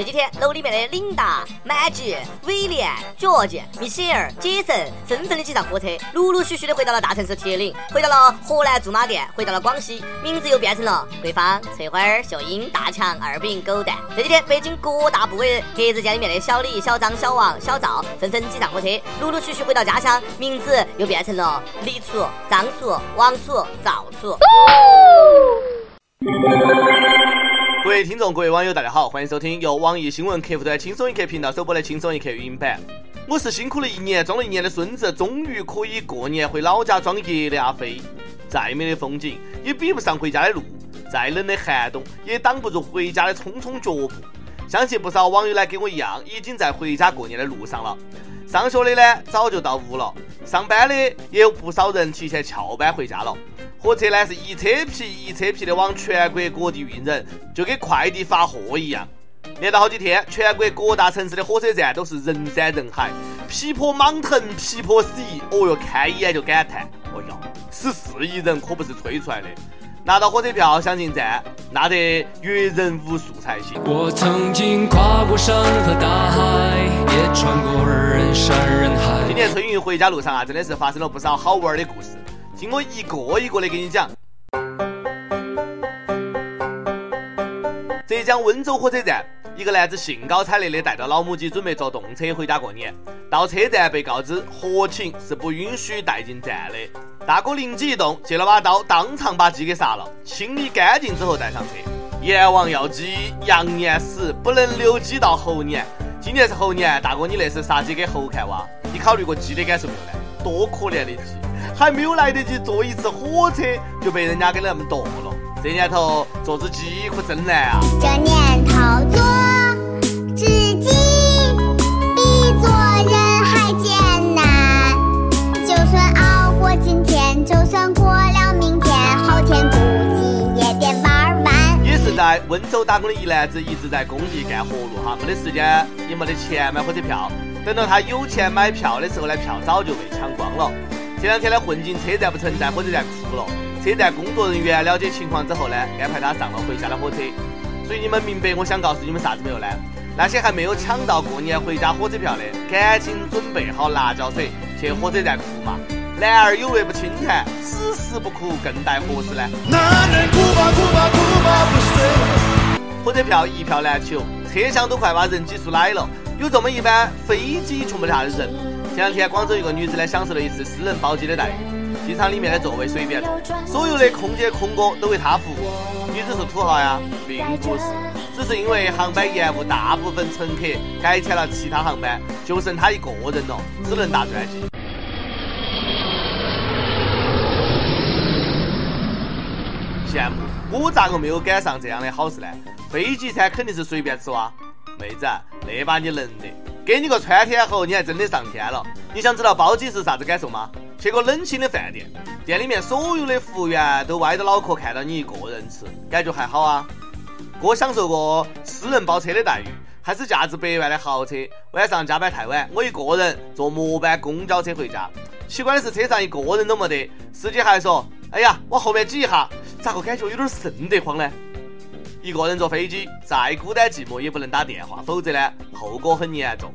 这几天楼里面的琳达、满吉、威廉、乔治、米歇尔、杰森纷纷的挤上火车，陆陆续续的回到了大城市铁岭，回到了河南驻马店，回到了广西，名字又变成了桂芳、翠花、秀英、大强、二饼、狗蛋。这几天，北京各大部委格子间里面的小李、小张、小王、小赵纷纷挤上火车，陆陆续续回到家乡，名字又变成了李楚、张楚、王楚、赵楚。各位听众、各位网友，大家好，欢迎收听由网易新闻客户端轻松一刻频道首播的轻松一刻语音版。我是辛苦了一年、装了一年的孙子，终于可以过年回老家装爷的阿飞。再美的风景，也比不上回家的路；再冷的寒冬，也挡不住回家的匆匆脚步。相信不少网友呢，跟我一样，已经在回家过年的路上了。上学的呢，早就到屋了；上班的也有不少人提前翘班回家了。火车呢是一车皮一车皮的往全国各地运人，就跟快递发货一样。连到好几天，全国各大城市的火车站都是人山人海，皮破莽腾，皮破死。哦哟，看一眼就感叹：哦哟，十四亿人可不是吹出来的。拿到火车票想进站，那得阅人无数才行。我曾经跨过山和大海，也穿过人山人海。今年春运回家路上啊，真的是发生了不少好玩的故事。听我一个一个的给你讲。浙江温州火车站，一个男子兴高采烈的带着老母鸡准备坐动车回家过年，到车站被告知活禽是不允许带进站的。大哥灵机一动，借了把刀，当场把鸡给杀了，清理干净之后带上车。阎王要鸡，羊年死，不能留鸡到猴年。今年是猴年，大哥你那是杀鸡给猴看哇？你考虑过鸡的感受没有呢？多可怜的鸡！还没有来得及坐一次火车，就被人家给那么剁了。这年头做只鸡可真难啊！这年头温州打工的一男子，一直在工地干活路哈，没得时间，也没得钱买火车票。等到他有钱买票的时候呢，票早就被抢光了。这两天呢，混进车站不成，在火车站哭了。车站工作人员了解情况之后呢，安排他上了回家的火车。所以你们明白我想告诉你们啥子没有呢？那些还没有抢到过年回家火车票的，赶紧准备好辣椒水去火车站哭嘛。男儿有泪不轻弹，此时不哭更待何时呢？男人哭吧哭吧哭吧不睡。火车票一票难求，车厢都快把人挤出来了，有这么一班飞机装不下的人。前两天，广州一个女子呢，享受了一次私人包机的待遇，机场里面的座位随便坐，所有的空姐空哥都为她服务。女子是土豪呀，并不是，只是因为航班延误，大部分乘客改签了其他航班，就剩她一个人了，只能搭专机。羡慕，我咋个没有赶上这样的好事呢？飞机餐肯定是随便吃哇，妹子，那把你能的。给你个穿天猴，你还真的上天了！你想知道包机是啥子感受吗？去个冷清的饭店，店里面所有的服务员都歪着脑壳看到你一个人吃，感觉还好啊。哥享受过私人包车的待遇，还是价值百万的豪车。晚上加班太晚，我一个人坐末班公交车回家。奇怪的是，车上一个人都没得，司机还说：“哎呀，往后面挤一下。”咋个感觉有点瘆得慌呢？一个人坐飞机，再孤单寂寞也不能打电话，否则呢，后果很严重。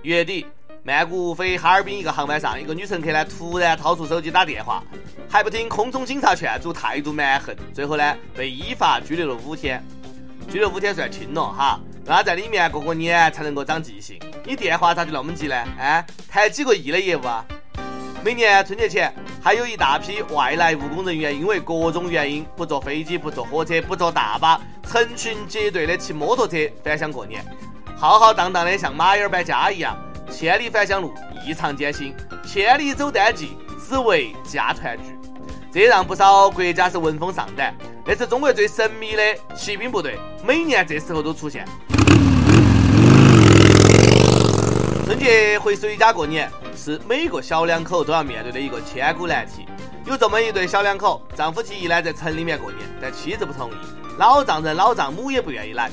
月底，曼谷飞哈尔滨一个航班上，一个女乘客呢突然掏出手机打电话，还不听空中警察劝阻，态度蛮横，最后呢被依法拘留了五天。拘留五天算轻了哈，让他在里面过过年才能够长记性。你电话咋就那么急呢？哎，谈几个亿的业务啊？每年春节前。还有一大批外来务工人员，因为各种原因不坐飞机、不坐火车、不坐大巴，成群结队的骑摩托车返乡过年，浩浩荡荡的像马儿搬家一样，千里返乡路异常艰辛，千里走单骑只为家团聚，这让不少国家是闻风丧胆。那是中国最神秘的骑兵部队，每年这时候都出现。春节回谁家过年？是每个小两口都要面对的一个千古难题。有这么一对小两口，丈夫提议呢在城里面过年，但妻子不同意，老丈人老丈母也不愿意来。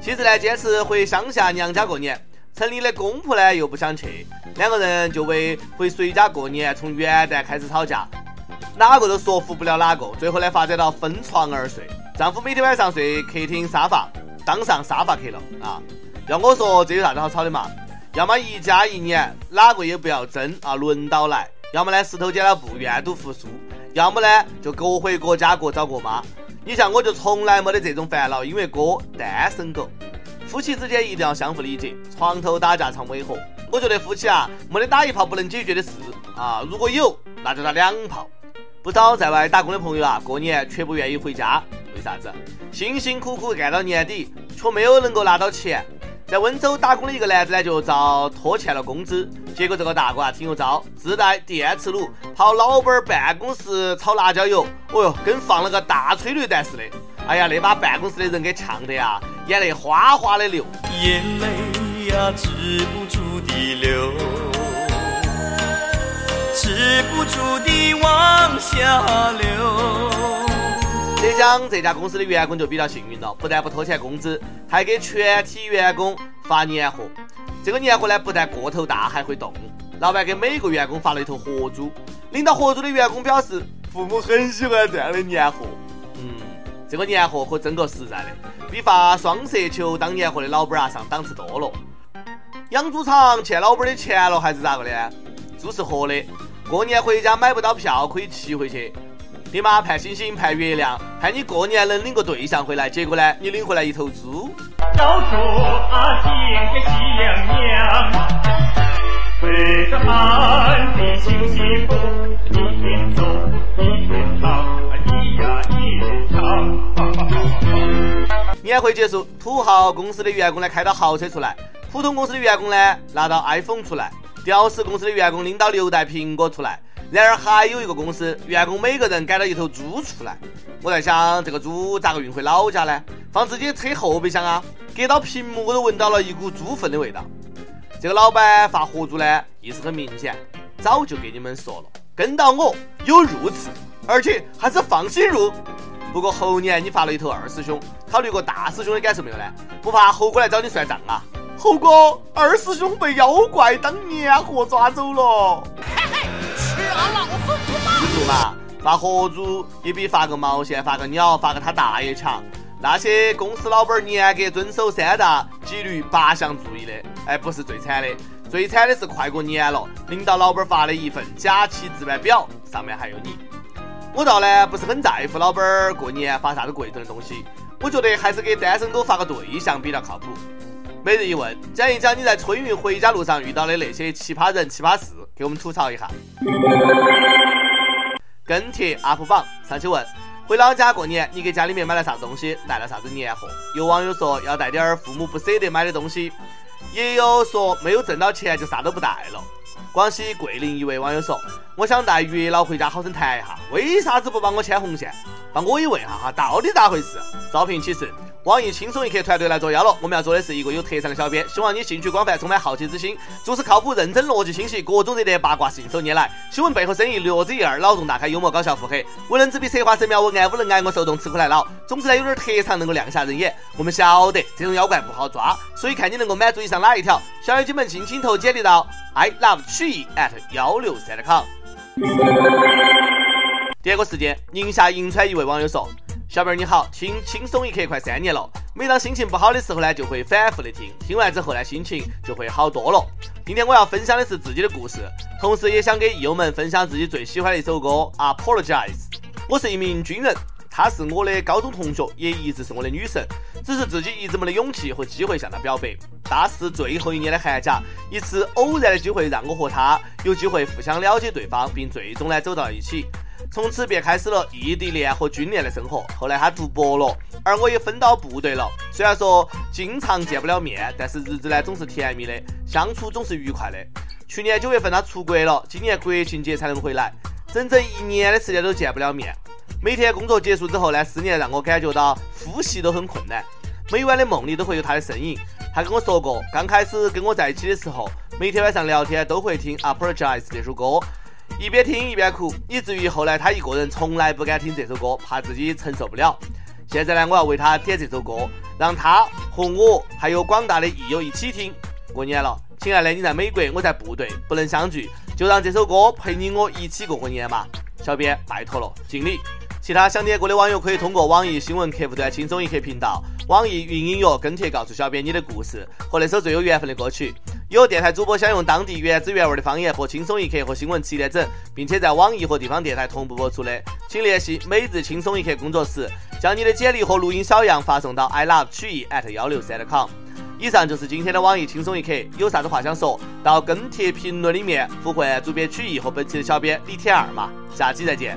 妻子呢坚持回乡下娘家过年，城里的公婆呢又不想去，两个人就为回谁家过年从元旦开始吵架，哪个都说服不了哪个，最后呢发展到分床而睡。丈夫每天晚上睡客厅沙发，当上沙发客了啊。要我说，这有啥子好吵的嘛？要么一家一年，哪个也不要争啊，轮到来；要么呢，石头剪刀布，愿赌服输；要么呢，就各回各家，各找各妈。你像我就从来没得这种烦恼，因为哥单身狗。夫妻之间一定要相互理解，床头打架常违和。我觉得夫妻啊，没得打一炮不能解决的事啊，如果有，那就打两炮。不少在外打工的朋友啊，过年却不愿意回家，为啥子？辛辛苦苦干到年底，却没有能够拿到钱。在温州打工的一个男子呢，就遭拖欠了工资，结果这个大哥啊挺有招，自带电磁炉跑老板办公室炒辣椒油，哦哟，跟放了个大催泪弹似的。哎呀，那把办公室的人给呛得呀，眼泪哗哗的流，眼泪呀止不住的流，止不住的往下流。浙江这家公司的员工就比较幸运了，不但不拖欠工资，还给全体员工发年货。这个年货呢，不但个头大，还会动。老板给每个员工发了一头活猪。领到活猪的员工表示，父母很喜欢这样的年货。嗯，这个年货可真够实在的，比发双色球当年货的老板啊上档次多了。养猪场欠老板的钱了，还是咋个的？猪是活的，过年回家买不到票，可以骑回去。你妈盼星星盼月亮，盼你过年能领个对象回来，结果呢，你领回来一头猪。要说啊，见个喜洋洋，对着俺的新媳妇，一边走一边唱啊，咿呀咿唱。年会结束，土豪公司的员工呢开到豪车出来，普通公司的员工呢拿到 iPhone 出来，屌丝公司的员工拎到六袋苹果出来。然而还有一个公司，员工每个人赶了一头猪出来。我在想，这个猪咋个运回老家呢？放自己车后备箱啊？隔到屏幕我都闻到了一股猪粪的味道。这个老板发活猪呢，意思很明显，早就给你们说了，跟到我有肉吃，而且还是放心入。不过猴年你发了一头二师兄，考虑过大师兄的感受没有呢？不怕猴哥来找你算账啊？猴哥，二师兄被妖怪当年货抓走了。老子记住嘛，发合租也比发个毛线、发个鸟、发个他大爷强。那些公司老板严格遵守三大纪律八项注意的，哎，不是最惨的，最惨的是快过年了，领导老板发了一份假期值班表，上面还有你。我倒呢不是很在乎老板过年发啥子贵重的东西，我觉得还是给单身狗发个对象比较靠谱。每日一问，讲一讲你在春运回家路上遇到的那些奇葩人、奇葩事。给我们吐槽一下。跟帖 UP 榜上去问：回老家过年，你给家里面买了啥东西？带了啥子年货？有网友说要带点儿父母不舍得买的东西，也有说没有挣到钱就啥都不带了。广西桂林一位网友说：我想带月老回家好生谈一下，为啥子不帮我牵红线？帮我也问下哈，到底咋回事？招聘启事。网易轻松一刻团队来作妖了。我们要做的是一个有特长的小编，希望你兴趣广泛，充满好奇之心，做事靠谱、认真、逻辑清晰，各种热点八卦信手拈来，新闻背后深意略知一二，脑洞大开，幽默搞笑腹黑，文能执笔策划神妙文案，武能挨我受冻吃苦耐劳。总之呢，有点特长能够亮瞎人眼。我们晓得这种妖怪不好抓，所以看你能够满足以上哪一条。小妖精们，尽情投简历到 i love 曲艺 at 幺六三 com。第二个时间，宁夏银川一位网友说。小妹你好，听轻松一刻快三年了，每当心情不好的时候呢，就会反复的听，听完之后呢，心情就会好多了。今天我要分享的是自己的故事，同时也想给益友们分享自己最喜欢的一首歌《Apologize》。我是一名军人，她是我的高中同学，也一直是我的女神，只是自己一直没得勇气和机会向她表白。大四最后一年的寒假，一次偶然的机会让我和她有机会互相了解对方，并最终呢走到一起。从此便开始了异地恋和军恋的生活。后来他读博了，而我也分到部队了。虽然说经常见不了面，但是日子呢总是甜蜜的，相处总是愉快的。去年九月份他出国了，今年国庆节才能回来，整整一年的时间都见不了面。每天工作结束之后呢，思念让我感觉到呼吸都很困难，每晚的梦里都会有他的身影。他跟我说过，刚开始跟我在一起的时候，每天晚上聊天都会听《Apologize》这首歌。一边听一边哭，以至于后来他一个人从来不敢听这首歌，怕自己承受不了。现在呢，我要为他点这首歌，让他和我还有广大的益友一起听。过年了，亲爱的，你在美国，我在部队，不能相聚，就让这首歌陪你我一起过个年嘛。小编拜托了，敬礼。其他想点歌的网友可以通过网易新闻客户端“轻松一刻”频道。网易云音乐跟帖告诉小编你的故事和那首最有缘分的歌曲。有电台主播想用当地原汁原味的方言播《轻松一刻》和新闻七点整，并且在网易和地方电台同步播出的，请联系每日轻松一刻工作室，将你的简历和录音小样发送到 i love 曲艺 at 幺六三 com。以上就是今天的网易轻松一刻，有啥子话想说到跟帖评论里面呼唤主编曲艺和本期的小编李天二嘛，下期再见。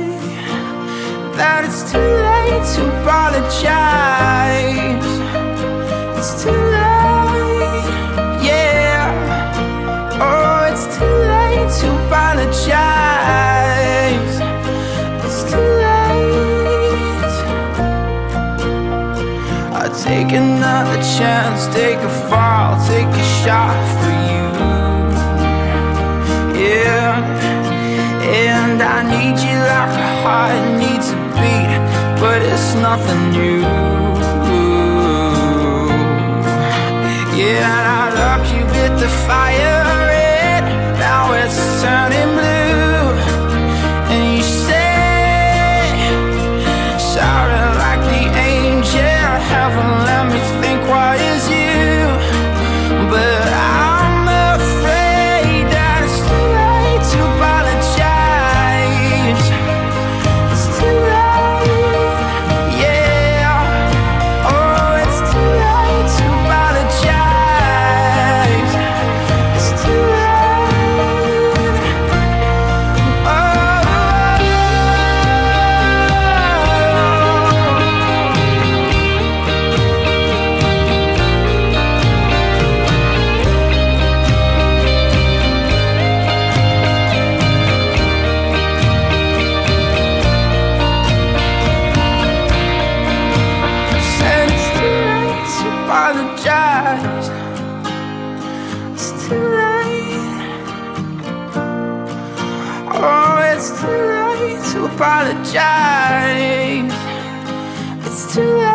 that it's too late to apologize. It's too late, yeah. Oh, it's too late to apologize. It's too late. I take another chance, take a fall, take a shot for you. Yeah, and I need you like a heart needs a but it's nothing new. Yeah, I love you with the fire red, now it's turning apologize. It's too late.